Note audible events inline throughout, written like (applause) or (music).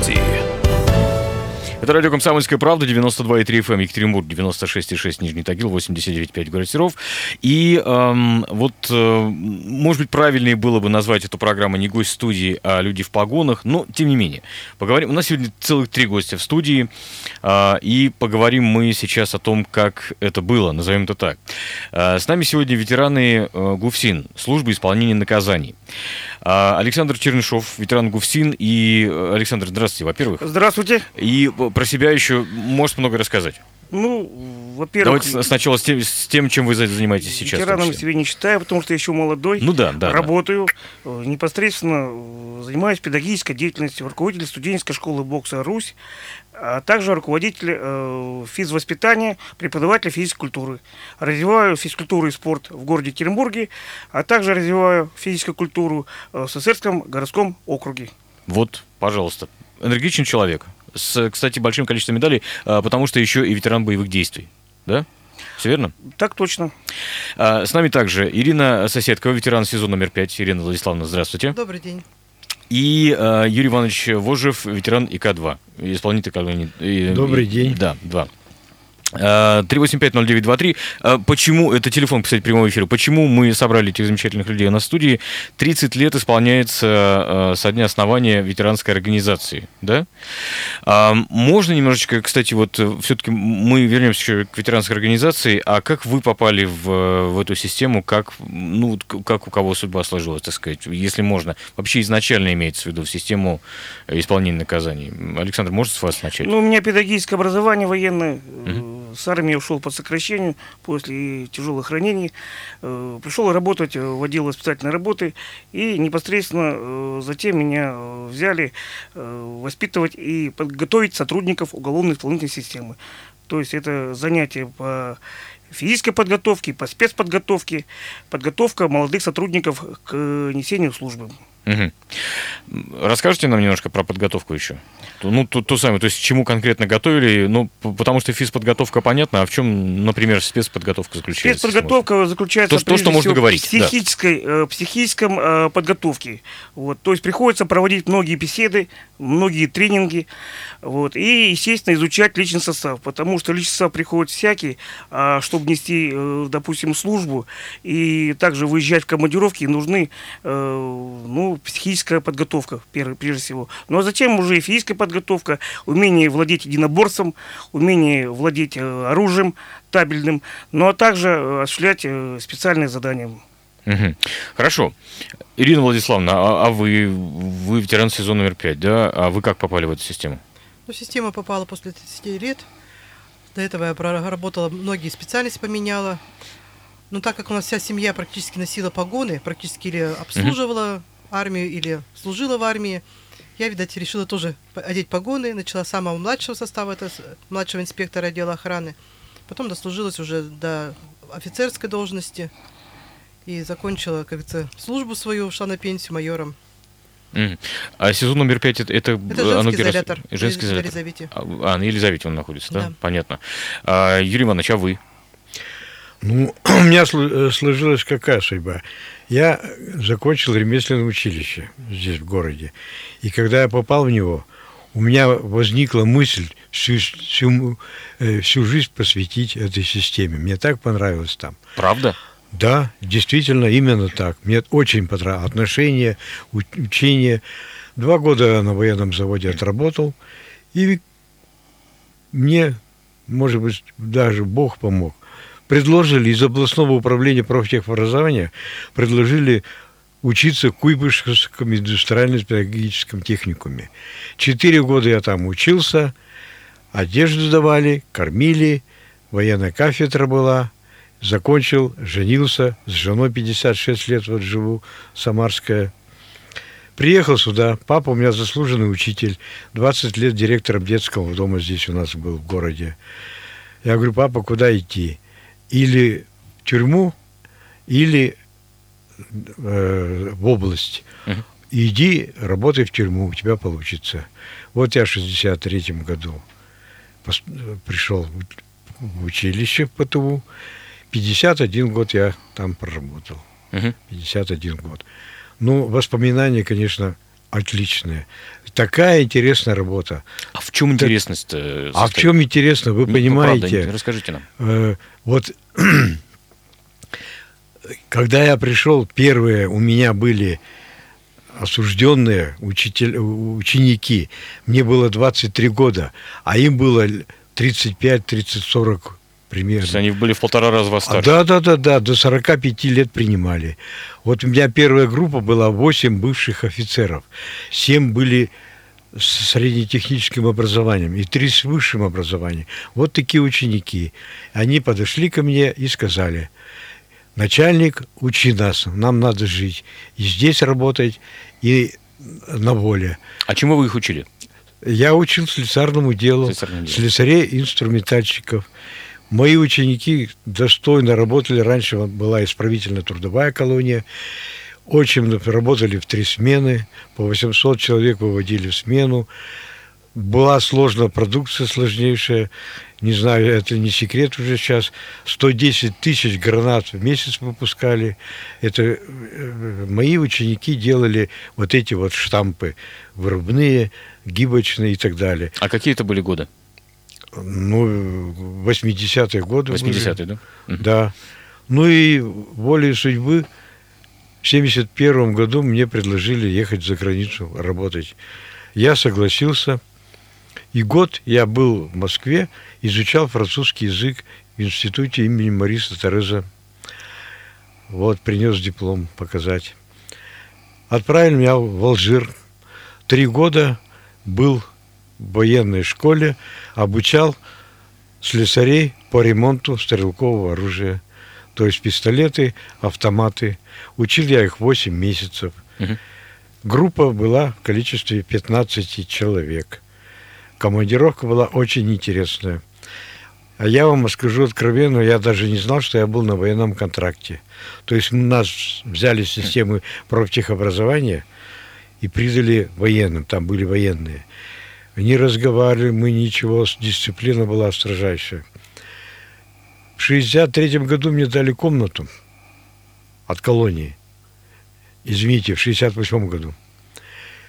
студии. Это радио «Комсомольская правда», 92,3 FM, Екатеринбург, 96,6 Нижний Тагил, 89,5 город. И эм, вот, э, может быть, правильнее было бы назвать эту программу не гость студии, а люди в погонах, но тем не менее. Поговорим. У нас сегодня целых три гостя в студии, э, и поговорим мы сейчас о том, как это было, назовем это так. Э, с нами сегодня ветераны э, ГУФСИН, службы исполнения наказаний. Э, Александр Чернышов, ветеран ГУФСИН. И, э, Александр, здравствуйте, во-первых. Здравствуйте. И про себя еще может много рассказать. Ну, во-первых... Давайте сначала с тем, с тем, чем вы занимаетесь сейчас. Ветераном себя не считаю, потому что я еще молодой. Ну да, да. Работаю. Да. Непосредственно занимаюсь педагогической деятельностью, руководитель студенческой школы бокса «Русь», а также руководитель э, физвоспитания, преподаватель физической культуры. Развиваю физкультуру и спорт в городе Екатеринбурге, а также развиваю физическую культуру в Сосерском городском округе. Вот, пожалуйста, энергичный человек с, кстати, большим количеством медалей, а, потому что еще и ветеран боевых действий. Да? Все верно? Так точно. А, с нами также Ирина Соседкова, ветеран сезон номер 5. Ирина Владиславовна, здравствуйте. Добрый день. И э, Юрий Иванович Вожев, ветеран ИК-2, исполнитель ИК-2. Добрый день. Да, 2. 3850923. А, почему, это телефон, кстати, прямого эфира, почему мы собрали этих замечательных людей на студии? 30 лет исполняется а, со дня основания ветеранской организации, да? А, можно немножечко, кстати, вот все-таки мы вернемся еще к ветеранской организации, а как вы попали в, в эту систему, как, ну, как у кого судьба сложилась, так сказать, если можно? Вообще изначально имеется в виду в систему исполнения наказаний. Александр, может с вас начать? Ну, у меня педагогическое образование военное, mm-hmm с армии ушел по сокращению после тяжелых ранений. Э, пришел работать в отдел воспитательной работы. И непосредственно э, затем меня э, взяли воспитывать и подготовить сотрудников уголовной исполнительной системы. То есть это занятие по физической подготовке, по спецподготовке, подготовка молодых сотрудников к несению службы. Угу. Расскажите нам немножко про подготовку еще. Ну, то, то самое, то есть чему конкретно готовили, ну, потому что физподготовка понятна, а в чем, например, спецподготовка заключается? Спецподготовка заключается то, то, что можно говорить, в психической, да. э, психическом э, подготовке. Вот, то есть приходится проводить многие беседы, многие тренинги, вот, и, естественно, изучать личный состав, потому что личный состав приходит всякий, а чтобы нести, э, допустим, службу и также выезжать в командировки, нужны, э, ну, психическая подготовка, прежде всего. Ну, а затем уже и физическая подготовка, умение владеть единоборством, умение владеть э, оружием табельным, ну, а также осуществлять специальные задания. Угу. Хорошо. Ирина Владиславовна, а, а вы, вы ветеран сезона номер 5, да? А вы как попали в эту систему? Ну, система попала после 30 лет. До этого я проработала, многие специальности поменяла. Но так как у нас вся семья практически носила погоны, практически или обслуживала армию, или служила в армии, я, видать, решила тоже одеть погоны. Начала с самого младшего состава, это младшего инспектора отдела охраны. Потом дослужилась уже до офицерской должности. И закончила, как говорится, службу свою, ушла на пенсию майором. А сезон номер пять это, это, это женский оно изолятор. Женский изолятор. Елизавете. А, на Елизавете он находится, да? да? Понятно. А, Юрий Иванович, а вы? Ну, (clears throat) у меня э, сложилась какая судьба? Я закончил ремесленное училище здесь, в городе. И когда я попал в него, у меня возникла мысль всю, всю, э, всю жизнь посвятить этой системе. Мне так понравилось там. Правда? Да, действительно, именно так. Мне очень понравилось. Отношения, учение. Два года на военном заводе отработал. И мне, может быть, даже Бог помог. Предложили из областного управления профтехобразования, предложили учиться в Куйбышевском индустриально-педагогическом техникуме. Четыре года я там учился, одежду давали, кормили, военная кафедра была, закончил, женился, с женой 56 лет вот живу, Самарская. Приехал сюда, папа у меня заслуженный учитель, 20 лет директором детского дома здесь у нас был в городе. Я говорю, папа, куда идти? Или в тюрьму, или э, в область. Uh-huh. Иди, работай в тюрьму, у тебя получится. Вот я в 63 году пришел в училище в ПТУ. 51 год я там проработал. Угу. 51 год. Ну, воспоминания, конечно, отличная. Такая интересная работа. А в чем интересность? э, А в состоит? чем интересно, вы Ну, понимаете? правда, расскажите нам. Э, вот (clears throat) когда я пришел, первые у меня были осужденные учитель, ученики. Мне было 23 года, а им было 35, 30, 40 То есть примерно. они были в полтора раза вас А, старше. да, да, да, да, до 45 лет принимали. Вот у меня первая группа была 8 бывших офицеров. 7 были с среднетехническим образованием и 3 с высшим образованием. Вот такие ученики. Они подошли ко мне и сказали, начальник, учи нас, нам надо жить. И здесь работать, и на воле. А чему вы их учили? Я учил Слесарному делу. слесарей, инструментальщиков. Мои ученики достойно работали. Раньше была исправительно-трудовая колония. Очень работали в три смены. По 800 человек выводили в смену. Была сложная продукция, сложнейшая. Не знаю, это не секрет уже сейчас. 110 тысяч гранат в месяц выпускали. Это э, мои ученики делали вот эти вот штампы вырубные, гибочные и так далее. А какие это были годы? Ну, 80-е годы. были. 80-е, да? Да. Ну и волей судьбы в 71 году мне предложили ехать за границу работать. Я согласился. И год я был в Москве, изучал французский язык в институте имени Мариса Тереза. Вот, принес диплом показать. Отправили меня в Алжир. Три года был военной школе, обучал слесарей по ремонту стрелкового оружия. То есть пистолеты, автоматы. Учил я их 8 месяцев. Мгм. Группа была в количестве 15 человек. Командировка была очень интересная. А я вам скажу откровенно, я даже не знал, что я был на военном контракте. То есть нас взяли системы профтехобразования и придали военным, там были военные. Не разговаривали мы ничего, дисциплина была строжайшая. В 63 году мне дали комнату от колонии. Извините, в 68 году.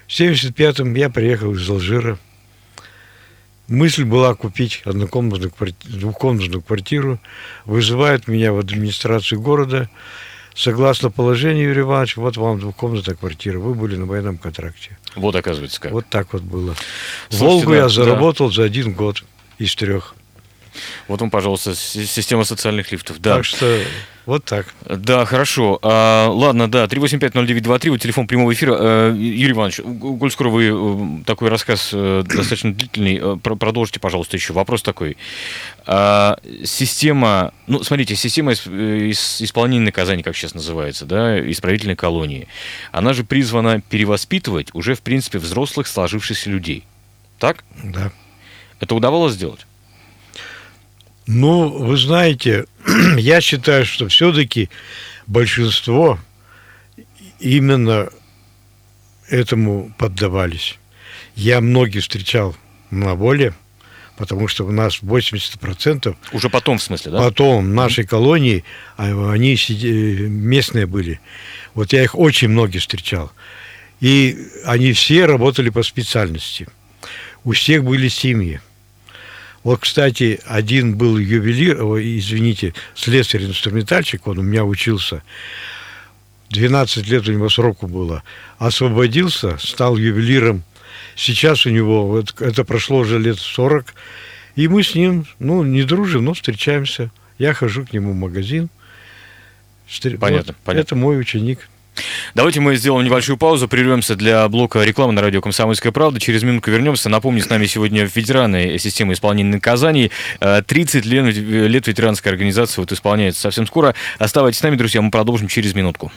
В 75-м я приехал из Алжира. Мысль была купить однокомнатную кварти- двухкомнатную квартиру. Вызывают меня в администрацию города. Согласно положению, Юрий Иванович, вот вам двухкомнатная квартира. Вы были на военном контракте. Вот, оказывается, как. Вот так вот было. Слушайте, Волгу да, я да. заработал за один год из трех. Вот вам, пожалуйста, система социальных лифтов. Да. Так что вот так. Да, хорошо. А, ладно, да, 3850923, вот телефон прямого эфира. Э, Юрий Иванович, коль скоро вы э, такой рассказ э, достаточно длительный, про- продолжите, пожалуйста, еще. Вопрос такой. А, система, ну, смотрите, система ис- ис- исполнения наказаний, как сейчас называется, да, исправительной колонии, она же призвана перевоспитывать уже, в принципе, взрослых сложившихся людей. Так? Да. Это удавалось сделать? Ну, вы знаете, (clears throat) я считаю, что все-таки большинство именно этому поддавались. Я многих встречал на воле, потому что у нас 80% Уже потом, в смысле, да? потом в нашей колонии, а они местные были. Вот я их очень многих встречал. И они все работали по специальности. У всех были семьи. Вот, кстати, один был ювелир, ой, извините, слесарь-инструментальщик, он у меня учился. 12 лет у него сроку было. Освободился, стал ювелиром. Сейчас у него, вот это прошло уже лет 40, и мы с ним, ну, не дружим, но встречаемся. Я хожу к нему в магазин. Понятно, вот понятно. Это мой ученик. Давайте мы сделаем небольшую паузу, прервемся для блока рекламы на радио «Комсомольская правда». Через минутку вернемся. Напомню, с нами сегодня ветераны системы исполнения наказаний. Э, 30 лет, лет ветеранской организации вот исполняется совсем скоро. Оставайтесь с нами, друзья, мы продолжим через минутку.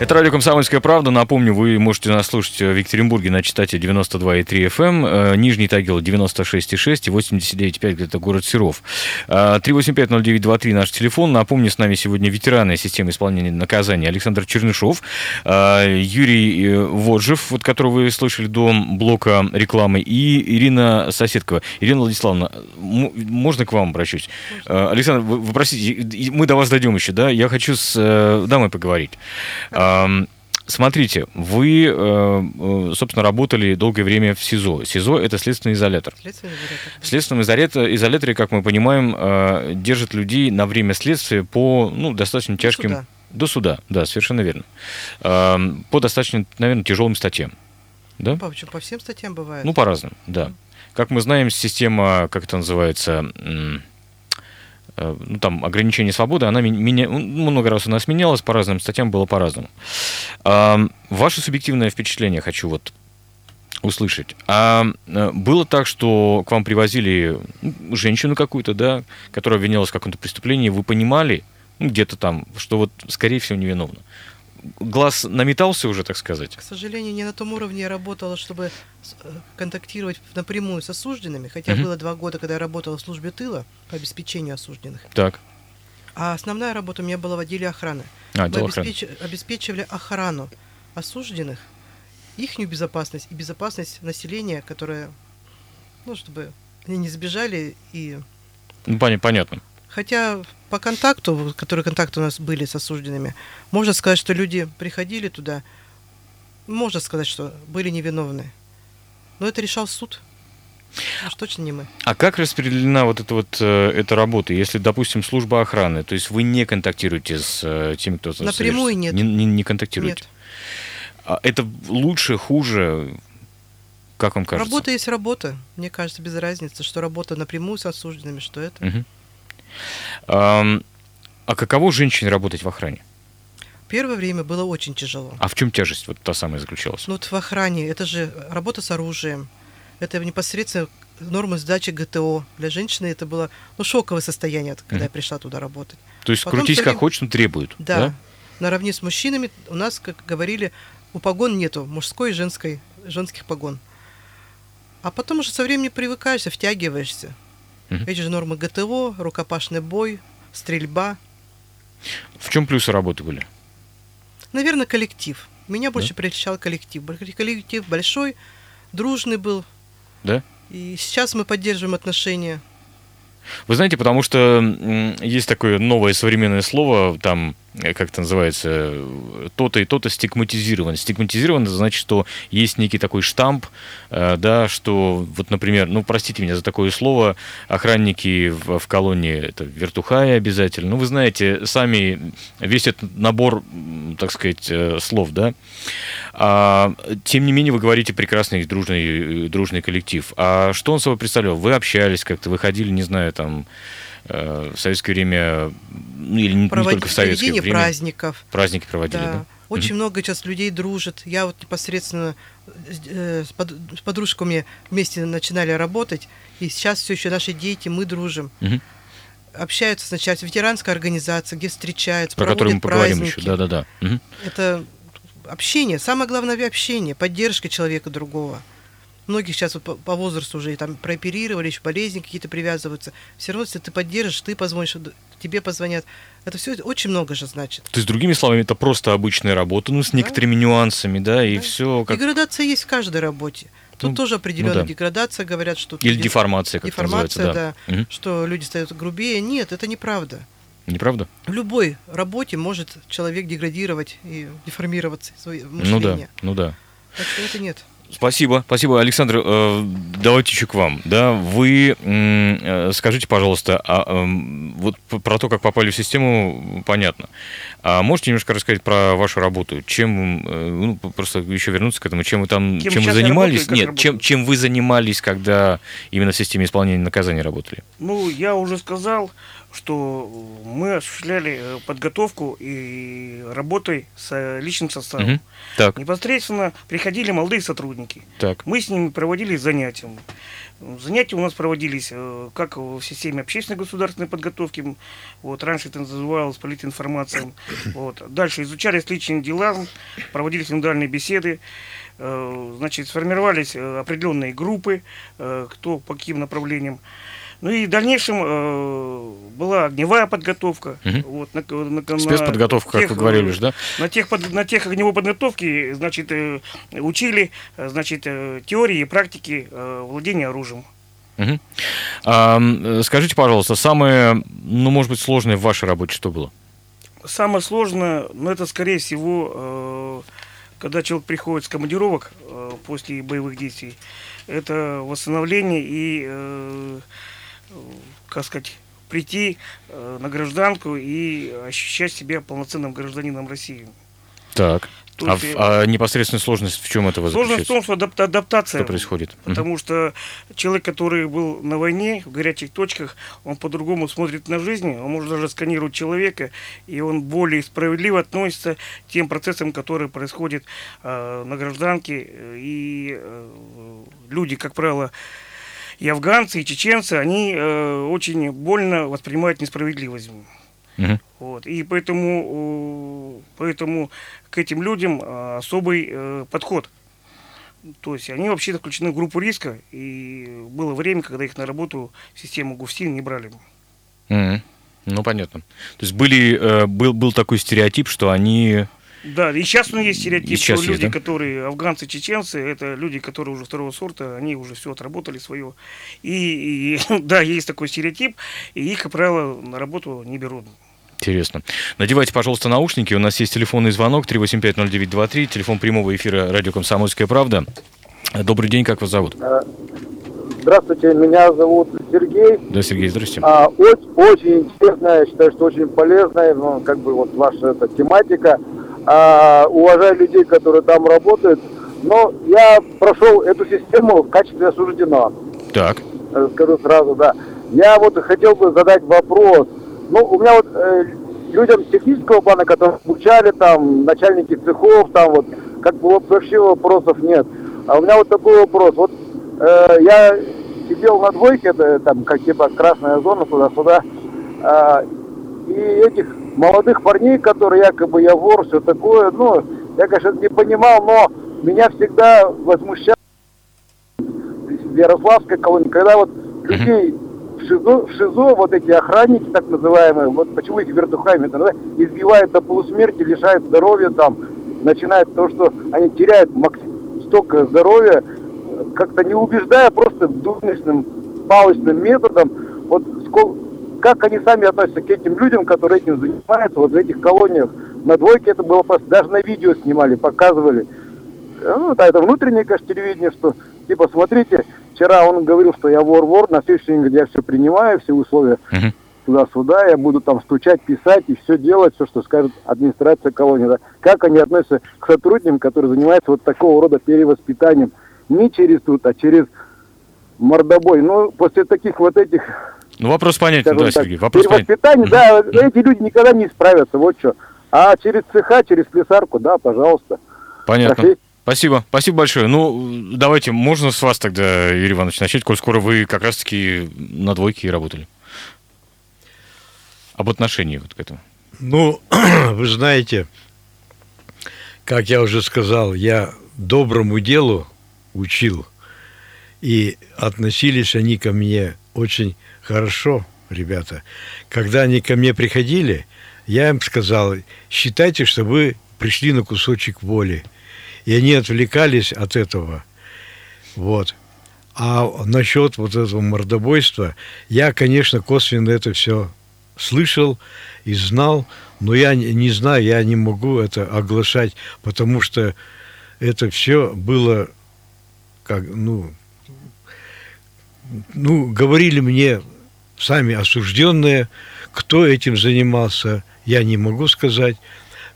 Это радио «Комсомольская правда». Напомню, вы можете нас слушать в Екатеринбурге на частоте 92,3 FM, э, Нижний Тагил 96,6 и 89,5 где-то город Серов. 3850923 наш телефон. Напомню, с нами сегодня ветераны системы исполнения наказания Александр Чернышов, э, Юрий э, Воджев, вот которого вы слышали до блока рекламы, и Ирина Соседкова. Ирина Владиславовна, можно к вам обращусь? Александр, вы, вы простите, мы до вас дойдем еще, да? Я хочу с дамой поговорить. Смотрите, вы, э, э, собственно, работали долгое время в СИЗО. СИЗО – это следственный изолятор. Следственный изолятор. В следственном изоляторе, как мы понимаем, э, держат людей на время следствия по ну, достаточно тяжким... До суда. До суда, да, совершенно верно. По достаточно, наверное, тяжелым статьям. Да? По, по всем статьям бывает. Ну, по-разному, да. Как мы знаем, система, как это называется, ну, там, ограничение свободы, она меня, ну, много раз у нас менялась, по разным статьям было по-разному. Ваше субъективное впечатление хочу вот услышать. А э, было так, что к вам привозили ну, женщину какую-то, да, которая обвинялась в каком-то преступлении, вы понимали, ну, где-то там, что вот, скорее всего, невиновна глаз наметался уже, так сказать? К сожалению, не на том уровне я работала, чтобы э, контактировать напрямую с осужденными, хотя угу. было два года, когда я работала в службе тыла по обеспечению осужденных. Так. А основная работа у меня была в отделе охраны. А, Мы обеспеч... обеспечивали охрану осужденных, их безопасность и безопасность населения, которое, ну, чтобы они не сбежали и... Ну, понятно. Хотя по контакту, которые контакты у нас были с осужденными, можно сказать, что люди приходили туда, можно сказать, что были невиновны. Но это решал суд. Уж точно не мы. А как распределена вот эта вот э, эта работа, если, допустим, служба охраны, то есть вы не контактируете с э, теми, кто напрямую нет, не, не, не контактируете? Нет. А это лучше, хуже? Как вам кажется? Работа есть работа. Мне кажется, без разницы, что работа напрямую с осужденными, что это. Угу. А каково женщине работать в охране? Первое время было очень тяжело. А в чем тяжесть вот та самая заключалась? Ну вот в охране это же работа с оружием, это непосредственно нормы сдачи ГТО. Для женщины это было ну, шоковое состояние, когда mm-hmm. я пришла туда работать. То есть Потом крутись как хочешь, но требуют. Да. да. Наравне с мужчинами у нас, как говорили, у погон нету мужской и женской, женских погон. А потом уже со временем привыкаешься, втягиваешься. Угу. Эти же нормы ГТО, рукопашный бой, стрельба. В чем плюсы работы были? Наверное, коллектив. Меня больше да? прельщал коллектив. Коллектив большой, дружный был. Да? И сейчас мы поддерживаем отношения. Вы знаете, потому что есть такое новое современное слово, там как это называется, то-то и то-то стигматизировано. Стигматизировано значит, что есть некий такой штамп, э, да, что вот, например, ну, простите меня за такое слово, охранники в, в колонии, это вертухаи обязательно. Ну, вы знаете, сами весь этот набор, так сказать, э, слов, да. А, тем не менее, вы говорите прекрасный дружный, дружный коллектив. А что он собой представлял? Вы общались как-то, выходили, не знаю, там, Э, в советское время, ну или не, Проводить, только в советское время. праздников. Праздники проводили, да. да? Очень mm-hmm. много сейчас людей дружит. Я вот непосредственно э, с, с подружками вместе начинали работать, и сейчас все еще наши дети, мы дружим. Mm-hmm. Общаются сначала ветеранская организация, где встречаются, Про которую мы поговорим еще, да-да-да. Mm-hmm. Это общение, самое главное общение, поддержка человека другого. Многих сейчас вот по, по возрасту уже там прооперировали, еще болезни какие-то привязываются. Все равно, если ты поддержишь, ты позвонишь, тебе позвонят. Это все очень много же значит. То есть, другими словами, это просто обычная работа, ну, с да? некоторыми нюансами, да, и да. все. Как... Деградация есть в каждой работе. Тут ну, тоже определенная ну, да. деградация, говорят, что... Или люди... деформация, как Деформация, да. да угу. Что люди стают грубее. Нет, это неправда. Неправда? В любой работе может человек деградировать и деформироваться, свое мышление. Ну да, ну да. Так что это нет. Спасибо, спасибо, Александр. Э, давайте еще к вам. Да, вы э, скажите, пожалуйста, а, эм, вот про то, как попали в систему, понятно. А можете немножко рассказать про вашу работу? Чем, э, ну, просто еще вернуться к этому, чем вы там, кем, чем вы занимались? Работаю, Нет, чем, чем вы занимались, когда именно в системе исполнения наказания работали? Ну, я уже сказал, что мы осуществляли э, подготовку и работой с э, личным составом. Угу. Так. Непосредственно приходили молодые сотрудники. Так. Мы с ними проводили занятия. Занятия у нас проводились э, как в системе общественной государственной подготовки, вот, раньше это называлось политинформация, (coughs) вот, дальше изучались личные дела, проводились индивидуальные беседы, значит, сформировались определенные группы, кто по каким направлениям, ну и в дальнейшем э, была огневая подготовка. Мгм. Вот, на, на- на Спецподготовка, как тех, вы говорили э, же, да? На тех, под- на тех огневой подготовке, значит, э, учили, э, значит, э, теории и практики э, владения оружием. Мгм. А, скажите, пожалуйста, самое, ну, может быть, сложное в вашей работе что было? Самое сложное, ну, это, скорее всего, э, когда человек приходит с командировок э, после боевых действий, это восстановление и, э, как сказать, прийти э, на гражданку и ощущать себя полноценным гражданином России. Так. То А, есть, э, а непосредственная сложность в чем этого Сложность в том, что адап- адаптация. Что происходит? Потому что человек, который был на войне, в горячих точках, он по-другому смотрит на жизнь, он может даже сканировать человека, и он более справедливо относится к тем процессам, которые происходят э, на гражданке. И э, люди, как правило, и афганцы, и чеченцы, они э, очень больно воспринимают несправедливость. Мгм. Вот. И поэтому, поэтому к этим людям э, особый э, подход. То есть они вообще включены в группу риска, и было время, когда их на работу в систему ГУФСИН не брали. Мгм. Ну, понятно. То есть были, э, был, был такой стереотип, что они... Да, и сейчас он есть И стереотип, сейчас что есть, люди, да? которые афганцы, чеченцы, это люди, которые уже второго сорта, они уже все отработали свое. И, и, (laughs) да, есть такой стереотип, и их, как правило, на работу не берут. Интересно. Надевайте, пожалуйста, наушники. У нас есть телефонный звонок 3850923, телефон прямого эфира радио «Комсомольская правда». Добрый день, как вас зовут? Здравствуйте, меня зовут Сергей. Да, Сергей, здрасте. А, очень, очень интересная, я считаю, что очень полезная, ну, как бы вот ваша эта тематика. А, уважаю людей, которые там работают. Но я прошел эту систему в качестве осужденного. Так. Э, скажу сразу, да. Я вот хотел бы задать вопрос. Ну, у меня вот э, людям технического плана, которые обучали, там, начальники цехов, там вот, как бы вот вообще вопросов нет. А у меня вот такой вопрос. Вот э, я сидел на двойке, это там как типа красная зона туда-сюда, а, и этих молодых парней, которые якобы я вор, все такое, ну, я, конечно, не понимал, но меня всегда возмущало. В Ярославской колонии, когда вот людей в ШИЗО, в ШИЗО, вот эти охранники, так называемые, вот почему их вертухами называют, избивают до полусмерти, лишают здоровья там, начинает то, что они теряют столько здоровья, как-то не убеждая, просто дурничным, палочным методом, вот сколько, как они сами относятся к этим людям, которые этим занимаются, вот в этих колониях. На двойке это было, просто- даже на видео снимали, показывали. Э, Ну, да, это внутреннее, конечно, телевидение, что, типа, смотрите, вчера он говорил, что я вор-вор, на следующий день говорит, я все принимаю, все условия Мгм. туда-сюда, я буду там стучать, писать и все делать, все, что скажет администрация колонии. Да. Как они относятся к сотрудникам, которые занимаются вот такого рода перевоспитанием, не через тут, а через мордобой. Ну, после таких вот этих, Ну, вопрос понятен, да, так, Сергей. Вопрос понятен. да, эти люди никогда не справятся, вот что. А через цеха, через слесарку, да, пожалуйста. Понятно. Спасибо, спасибо большое. Ну, давайте, можно с вас тогда, Юрий Иванович, начать, коль скоро вы как раз-таки на двойке и работали. Об отношении вот к этому. Ну, (clears throat) вы знаете, как я уже сказал, я доброму делу учил, и относились они ко мне очень хорошо, ребята. Когда они ко мне приходили, я им сказал, считайте, что вы пришли на кусочек воли. И они отвлекались от этого. Вот. А насчет вот этого мордобойства, я, конечно, косвенно это все слышал и знал, но я не, знаю, я не могу это оглашать, потому что это все было как, ну, ну, говорили мне сами осужденные, кто этим занимался, я не могу сказать.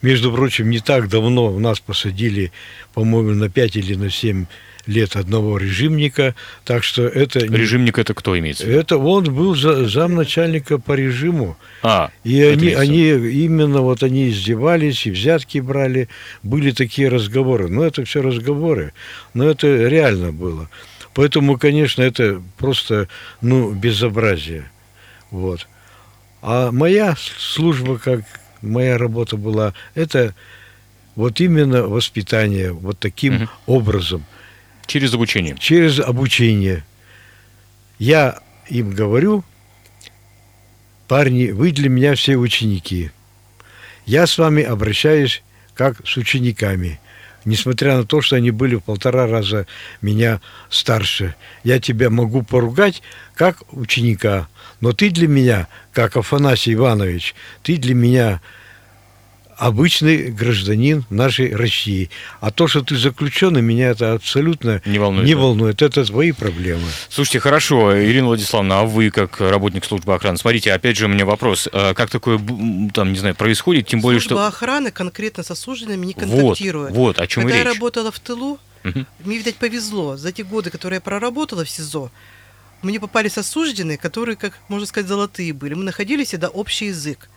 Между прочим, не так давно у нас посадили, по-моему, на 5 или на 7 лет одного режимника, так что это... Режимник это кто имеется? Это он был за, замначальника по режиму. А, И они, они именно вот они издевались и взятки брали. Были такие разговоры. Но это все разговоры. Но это реально было. Поэтому, конечно, это просто, ну, безобразие. Вот. А моя служба, как моя работа была, это вот именно воспитание, вот таким Мгм. образом, Через обучение. через обучение. Я им говорю, парни, вы для меня все ученики. Я с вами обращаюсь как с учениками. Несмотря на то, что они были в полтора раза меня старше. Я тебя могу поругать как ученика, но ты для меня, как Афанасий Иванович, ты для меня обычный гражданин нашей России. А то, что ты заключенный, меня это абсолютно Не волнует, Не да? волнует. Это твои проблемы. Слушайте, хорошо, Ирина Владиславовна, а вы как работник службы охраны, смотрите, опять же у меня вопрос, а как такое, там, не знаю, происходит, тем более, Служба что... охраны конкретно с осужденными не Вот, контактирует. вот, о чем и Когда я речь. работала в тылу, мне, видать, повезло. За те годы, которые я проработала в СИЗО, мне попались осужденные, которые, как можно сказать, золотые были. Мы находили всегда общий язык.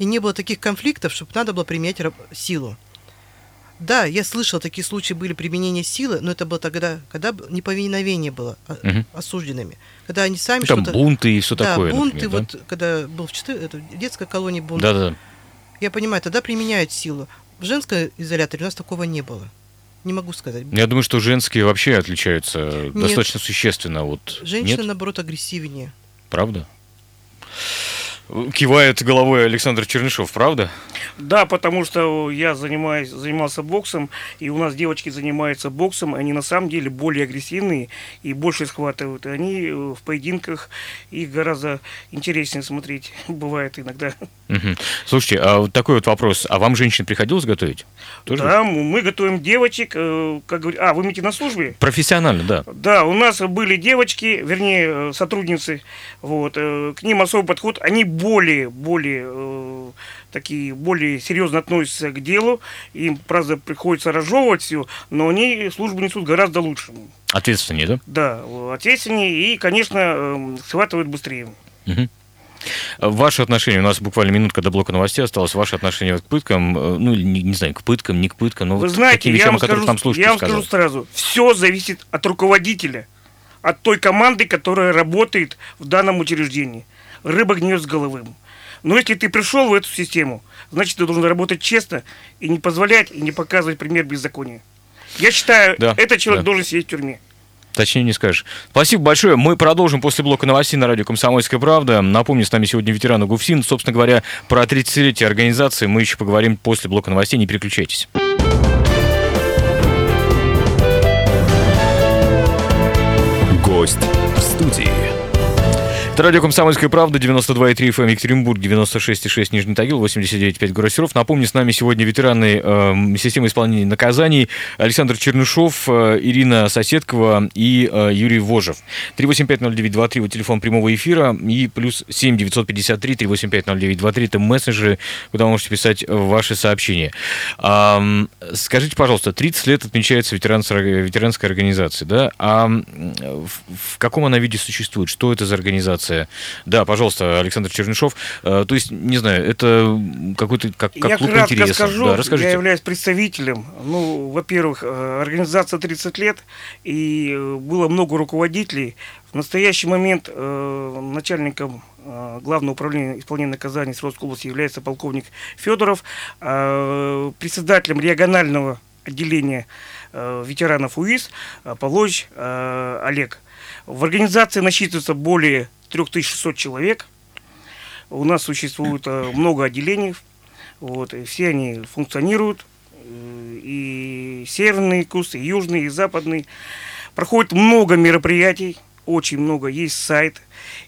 И не было таких конфликтов, чтобы надо было применять силу. Да, я слышала, такие случаи были применения силы, но это было тогда, когда неповиновение было Мгм. осужденными. Когда они сами Там что-то... бунты и все да, такое, бунты, например, вот когда был в, четы- это, в детской колонии бунт, да? Да-да-да. я понимаю, тогда применяют силу. В женской изоляторе у нас такого не было. Не могу сказать. Я думаю, что женские вообще отличаются Нет. достаточно существенно. Вот. Женщины, Нет? наоборот, агрессивнее. Правда? Кивает головой Александр Чернышов, правда? Да, потому что я занимаюсь, занимался боксом, и у нас девочки занимаются боксом, они на самом деле более агрессивные и больше схватывают. Они э, в поединках их гораздо интереснее смотреть (laughs) бывает иногда. Слушайте, а вот такой вот вопрос. А вам женщин приходилось готовить? Тоже? Да, мы готовим девочек, э, как говорят, а, вы имеете на службе? Профессионально, да. Да, у нас были девочки, вернее, э, сотрудницы, вот, к ним особый подход, они более, более э, такие, более серьезно относятся к делу, им, правда, приходится разжевывать все, но они службу несут гораздо лучше. Ответственнее, да? Да, ответственнее и, конечно, э, схватывают быстрее. А Ваши отношения, у нас буквально минутка до блока новостей осталось, ваши отношения к пыткам, э, ну, не, не знаю, к пыткам, не к пыткам, но Вы вот знаете, таким я вещам, вам, о которых скажу, там слушатель я вам сказал. скажу сразу, все зависит от руководителя, от той команды, которая работает в данном учреждении. Рыба гниет с головы. Но если ты пришел в эту систему, значит, ты должен работать честно и не позволять, и не показывать пример беззакония. Я считаю, Да, этот человек да. должен сидеть в тюрьме. Точнее не скажешь. Спасибо большое. Мы продолжим после блока новостей на радио «Комсомольская правда». Напомню, с нами сегодня ветеран ГУФСИН. Собственно говоря, про 30-летие организации мы еще поговорим после блока новостей. Не переключайтесь. Гость в студии. Это радио «Комсомольская правда», 92,3 FM Екатеринбург, 96,6 Нижний Тагил, 89,5 город Серов. Напомню, с нами сегодня ветераны э, системы исполнения наказаний Александр Чернышов, э, Ирина Соседкова и э, Юрий Вожев. 3850923 вот телефон прямого эфира и плюс 7 953 3850923 это мессенджеры, куда вы можете писать ваши сообщения. Ам, скажите, пожалуйста, 30 лет отмечается ветеранс- ветеранская организация, да? А в, в каком она виде существует? Что это за организация? Да, пожалуйста, Александр Чернышов. Э, То есть, не знаю, это какой-то как, как я клуб кратко интереса. скажу, да, расскажите. я являюсь представителем. Ну, во-первых, э, организация 30 лет, и э, было много руководителей. В настоящий момент э, начальником э, Главного управления исполнения наказаний Свердловской области является полковник Федоров, а, председателем регионального отделения э, ветеранов УИС э, Олег. В организации насчитывается более 3600 человек. У нас существует э, много отделений, вот, и все они функционируют, и северный куст, и южный, и западный. Проходит много мероприятий, очень много, есть сайт,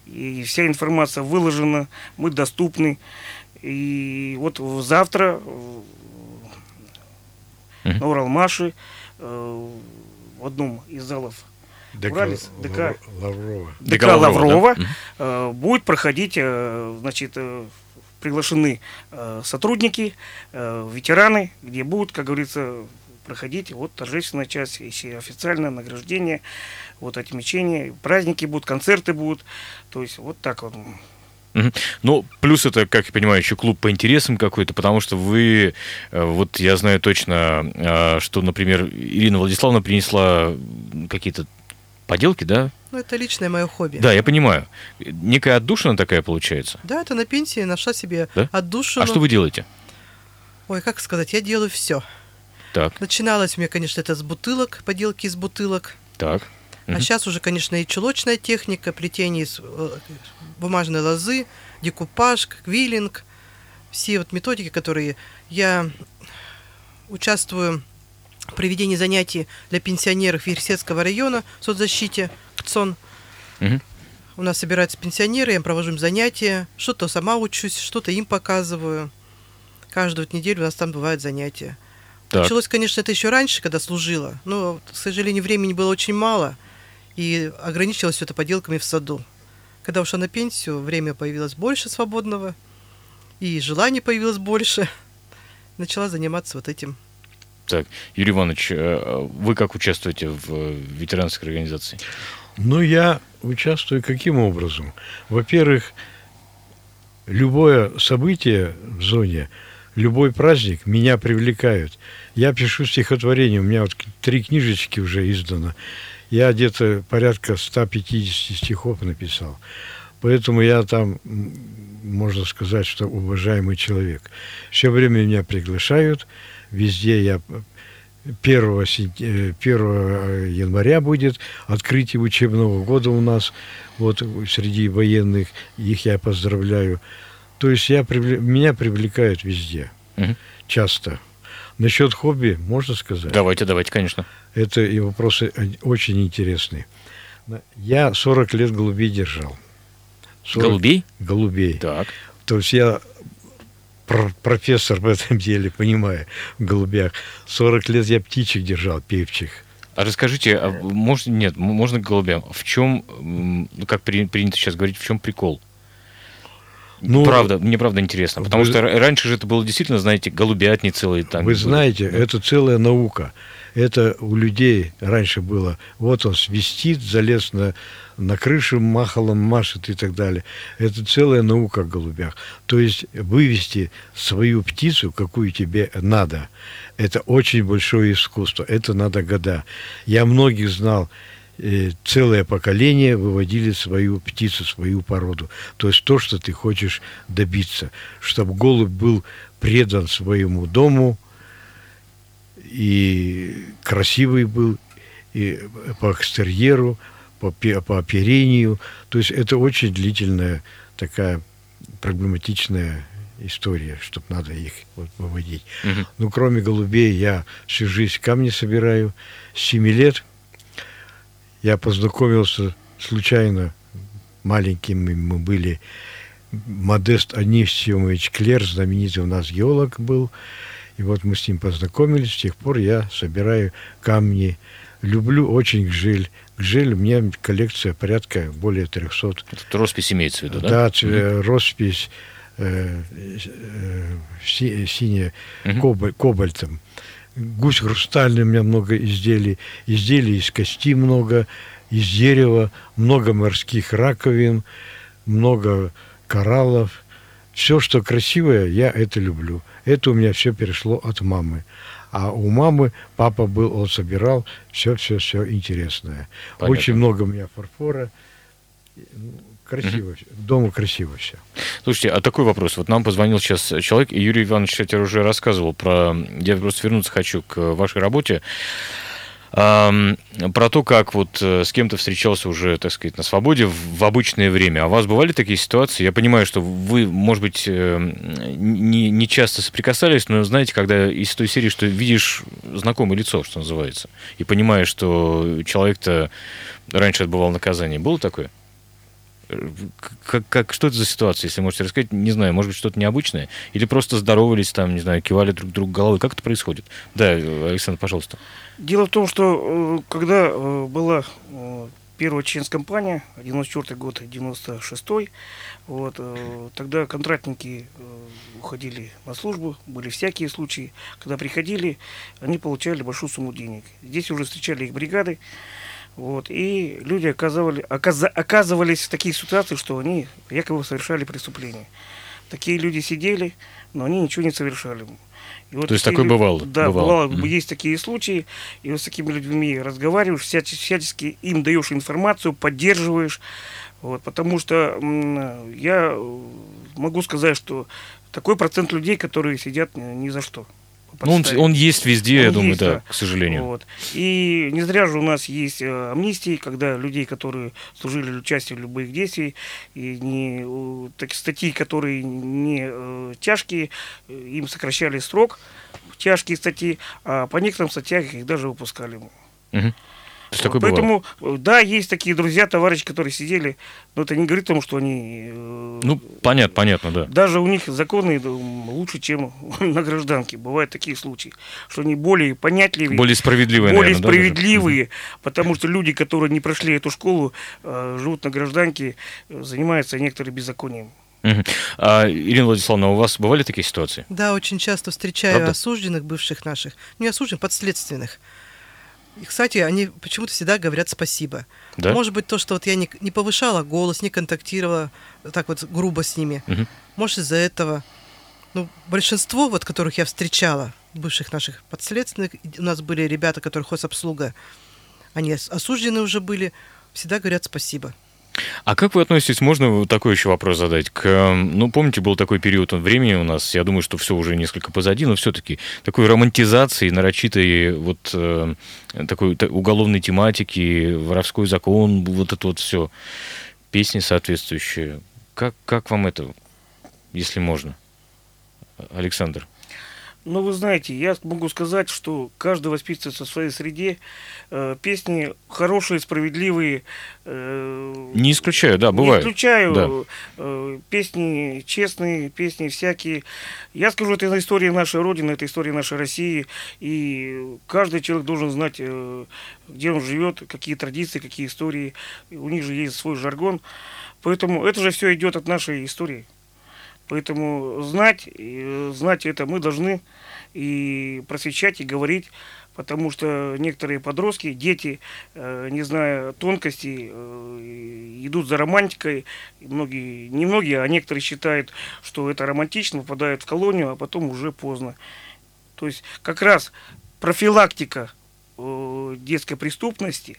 и вся информация выложена, мы доступны. И вот завтра э, на Уралмаше э, в одном из залов ДК Уралец, ДК. Лав- Лаврова. ДК ДК Лаврова, да? Э, будет проходить, э, значит, э, приглашены э, сотрудники, э, ветераны, где будут, как говорится, проходить вот торжественная часть, если официальное награждение, вот отмечение, праздники будут, концерты будут, то есть вот так вот. Ну, плюс это, как я понимаю, еще клуб по интересам какой-то, потому что вы, вот я знаю точно, что, например, Ирина Владиславовна принесла какие-то Поделки, да? Ну, это личное мое хобби. Да, я понимаю. Некая отдушина такая получается. Да, это на пенсии нашла себе Да? отдушину. А что вы делаете? Ой, как сказать, я делаю все. Так, Начиналось у меня, конечно, это с бутылок, поделки из бутылок. так. А Мгм. сейчас уже, конечно, и чулочная техника, плетение из э, бумажной лозы, декупаж, квиллинг. Все вот методики, которые я участвую проведении занятий для пенсионеров Версетского района в соцзащите КЦОН. Мгм. У нас собираются пенсионеры, я провожу им занятия. Что-то сама учусь, что-то им показываю. Каждую неделю у нас там бывают занятия. Так. Началось, конечно, это еще раньше, когда служила, но, к сожалению, времени было очень мало, и ограничилось все это поделками в саду. Когда ушла на пенсию, время появилось больше свободного, и желание появилось больше. Начала заниматься вот этим. Так, Юрий Иванович, э, вы как участвуете в э, ветеранской организации? Ну, я участвую каким образом? Во-первых, любое событие в зоне, любой праздник меня привлекают. Я пишу стихотворение, у меня вот три книжечки уже издано. Я где-то порядка 150 стихов написал. Поэтому я там, можно сказать, что уважаемый человек. Все время меня приглашают, везде я 1, сентя- 1 января будет открытие учебного года у нас, вот среди военных, их я поздравляю. То есть я, меня привлекают везде, Мгм. часто. Насчет хобби, можно сказать? Давайте, давайте, конечно. Это и вопросы э, очень интересные. Я 40 лет голубей держал. 40 Голубей? Голубей. Так. То есть я пр- профессор в этом деле, понимаю, в голубях. 40 лет я птичек держал, певчих. А расскажите, а может, нет, можно к голубям. В чем, как при- принято сейчас говорить, в чем прикол? Ну, правда, мне правда интересно. Потому вы- что раньше же это было действительно, знаете, голубятни целые там. Вы знаете, это целая наука. Это у людей раньше было. Вот он свистит, залез на, на крышу, махалом машет и так далее. Это целая наука о голубях. То есть вывести свою птицу, какую тебе надо, это очень большое искусство. Это надо года. Я многих знал, э, целое поколение выводили свою птицу, свою породу. То есть то, что ты хочешь добиться. Чтобы голубь был предан своему дому, и красивый был, и по экстерьеру, по, по оперению. То есть это очень длительная такая проблематичная история, чтобы надо их вот выводить. Мгм. Ну, кроме голубей, я всю жизнь камни собираю. С 7 лет я познакомился случайно, маленькими мы были, Модест Анисимович Клер, знаменитый у нас геолог был. И вот мы с ним познакомились, с тех пор я собираю камни. Люблю очень гжель. Гжель у меня коллекция порядка более 300 Тут роспись имеется в виду, да? да, ц- роспись э, э, си- синяя Мгм. кобаль- кобальтом. Гусь хрустальный у меня много изделий. Изделий из кости много, из дерева, много морских раковин, много кораллов. Все, что красивое, я это люблю. Это у меня все перешло от мамы. А у мамы папа был, он собирал все-все-все интересное. Понятно. Очень много у меня фарфора. Ну, Красиво. всё. Дома красиво все. Слушайте, а такой вопрос. Вот нам позвонил сейчас человек, и Юрий Иванович, кстати, уже рассказывал про... Я просто вернуться хочу к вашей работе. Про то, как вот э, с кем-то встречался уже, так сказать, на свободе в, в обычное время. А у вас бывали такие ситуации? Я понимаю, что вы, может быть, э, не, не часто соприкасались, но знаете, когда из той серии, что видишь знакомое лицо, что называется, и понимаешь, что человек-то раньше отбывал наказание. Было такое? Э, Как, как, что это за ситуация, если можете рассказать? Не знаю, может быть, что-то необычное? Или просто здоровались там, не знаю, кивали друг другу головой? Как это происходит? Да, Александр, пожалуйста. Дело в том, что э, когда э, была первая чеченская-компания, 94 год, 96 вот, тогда контрактники уходили на службу, были всякие случаи. Когда приходили, они получали большую сумму денег. Здесь уже встречали их бригады, вот, и люди оказывали, оказа- оказывались в таких ситуациях, что они якобы совершали преступления. Такие люди сидели, но они ничего не совершали. И вот То есть такие такое бывало? Да, Бывало. бывало. Мгм. Есть такие случаи, и вот с такими людьми разговариваешь, всячески, всячески им даешь информацию, поддерживаешь. Вот, потому что я э, могу сказать, что такой процент людей, которые сидят ни, ни за что. Ну, он, он есть везде, я Он думаю, есть, да, да. к сожалению. Вот. И не зря же у нас есть э, амнистии, когда людей, которые служили участие в любых действий, и не, так, статьи, которые не э, тяжкие, э, им сокращали срок, тяжкие статьи, а по некоторым статьям их даже выпускали. Мгм. То есть такое. Поэтому, э, да, есть такие друзья, товарищи, которые сидели, но это не говорит о том, что они... э, Ну, понятно, понятно, да. даже у них законы да, лучше, чем (laughs) на гражданке. Бывают такие случаи, что они более понятливее, Более справедливые, более наверное, да, даже? справедливые, потому что люди, которые не прошли эту школу, э, живут на гражданке, э, занимаются некоторым беззаконием. Мгм. А, Ирина Владиславовна, у вас бывали такие ситуации? Да, очень часто встречаю Правда? осужденных бывших наших, не осужденных, подследственных. И, кстати, они почему-то всегда говорят спасибо. Да? Может быть, то, что вот я не, не повышала голос, не контактировала так вот грубо с ними. Мгм. Может, из-за этого. Ну, большинство, вот, которых я встречала, бывших наших подследственных, у нас были ребята, которые хозобслуга, они ос- осуждены уже были, всегда говорят спасибо. А как вы относитесь, можно такой еще вопрос задать? К, эм, ну, помните, был такой период времени у нас, я думаю, что все уже несколько позади, но все-таки такой романтизации, нарочитой вот э, такой та- уголовной тематики, воровской закон, вот это вот все, песни соответствующие. Как, как вам это, если можно? Александр. Но вы знаете, я могу сказать, что каждый воспитывается в своей среде. Э, песни хорошие, справедливые. э, Не исключаю, да, Не бывает. исключаю. Да. э, песни честные, песни всякие. Я скажу, это история нашей Родины, это история нашей России. И каждый человек должен знать, э, где он живет, какие традиции, какие истории. У них же есть свой жаргон. Поэтому это же все идет от нашей истории. Поэтому знать, э, знать это мы должны и просвещать, и говорить, потому что некоторые подростки, дети, э, не зная тонкостей, э, идут за романтикой. Многие, не многие, а некоторые считают, что это романтично, попадают в колонию, а потом уже поздно. То есть как раз профилактика детской преступности,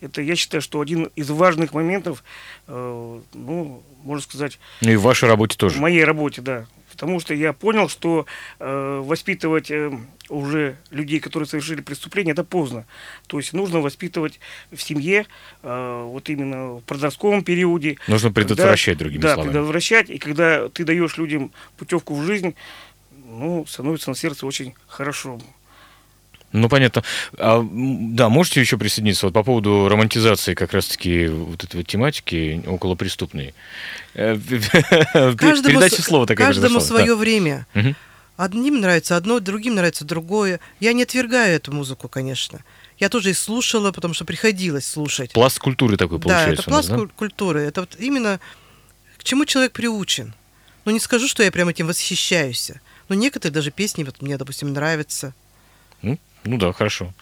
это я считаю, что один из важных моментов, э, ну, можно сказать, Ну и в вашей работе тоже. в моей работе, да. Потому что я понял, что э, воспитывать э, уже людей, которые совершили преступление, это поздно. То есть нужно воспитывать в семье, э, вот именно в подростковом периоде. Нужно Когда- предотвращать, другими да, словами. предотвращать. И когда ты даешь людям путевку в жизнь, ну, становится на сердце очень хорошо. Ну, понятно. А, да, можете еще присоединиться вот по поводу романтизации как раз-таки вот этой вот тематики околопреступной? Э, Передача с- слова такая каждому свое время. Да. Мгм. Одним нравится одно, другим нравится другое. Я не отвергаю эту музыку, конечно. Я тоже и слушала, потому что приходилось слушать. Пласт культуры такой да, получается. это у нас, пласт куль- культуры. Это вот именно к чему человек приучен. Ну, не скажу, что я прям этим восхищаюсь. Но некоторые даже песни вот мне, допустим, нравятся. Ну, ну да, хорошо.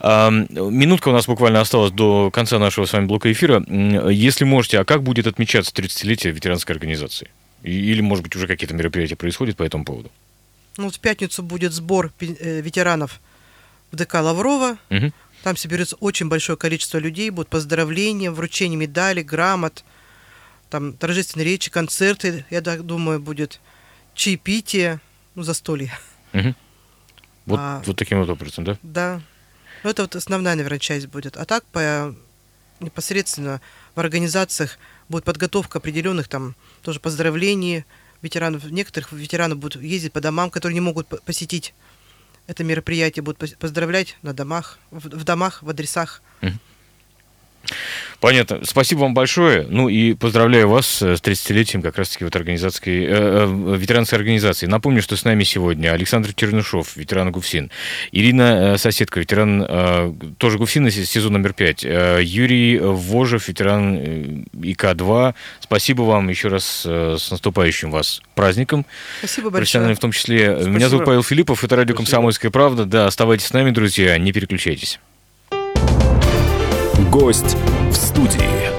Минутка у нас буквально осталась до конца нашего с вами блока эфира. Если можете, а как будет отмечаться 30-летие ветеранской организации? Или, может быть, уже какие-то мероприятия происходят по этому поводу? Ну, в пятницу будет сбор э, ветеранов в ДК Лаврова. Мгм. Там соберется очень большое количество людей, будут поздравления, вручение медалей, грамот, там торжественные речи, концерты, я так думаю, будет чаепитие, ну, застолье. Мгм. Вот, А. вот таким вот образом, да? Да. Ну, это вот основная, наверное, часть будет. А так, по, непосредственно в организациях будет подготовка определенных там тоже поздравлений ветеранов. Некоторых ветеранов будут ездить по домам, которые не могут по- посетить это мероприятие, будут поздравлять на домах, в, в домах, в адресах. Понятно. Спасибо вам большое. Ну и поздравляю вас э, с 30-летием как раз-таки вот организации, э, э, ветеранской организации. Напомню, что с нами сегодня Александр Чернышов, ветеран ГУФСИН, Ирина э, Соседка, ветеран э, тоже ГУФСИНа, се- сезон номер 5, Юрий Вожев, ветеран э, ИК-2. Спасибо вам еще раз э, с наступающим вас праздником. Спасибо большое. в том числе. Меня Спасибо. зовут Павел Филиппов, это радио Спасибо. «Комсомольская правда». Да, оставайтесь с нами, друзья, не переключайтесь. Гость в студии.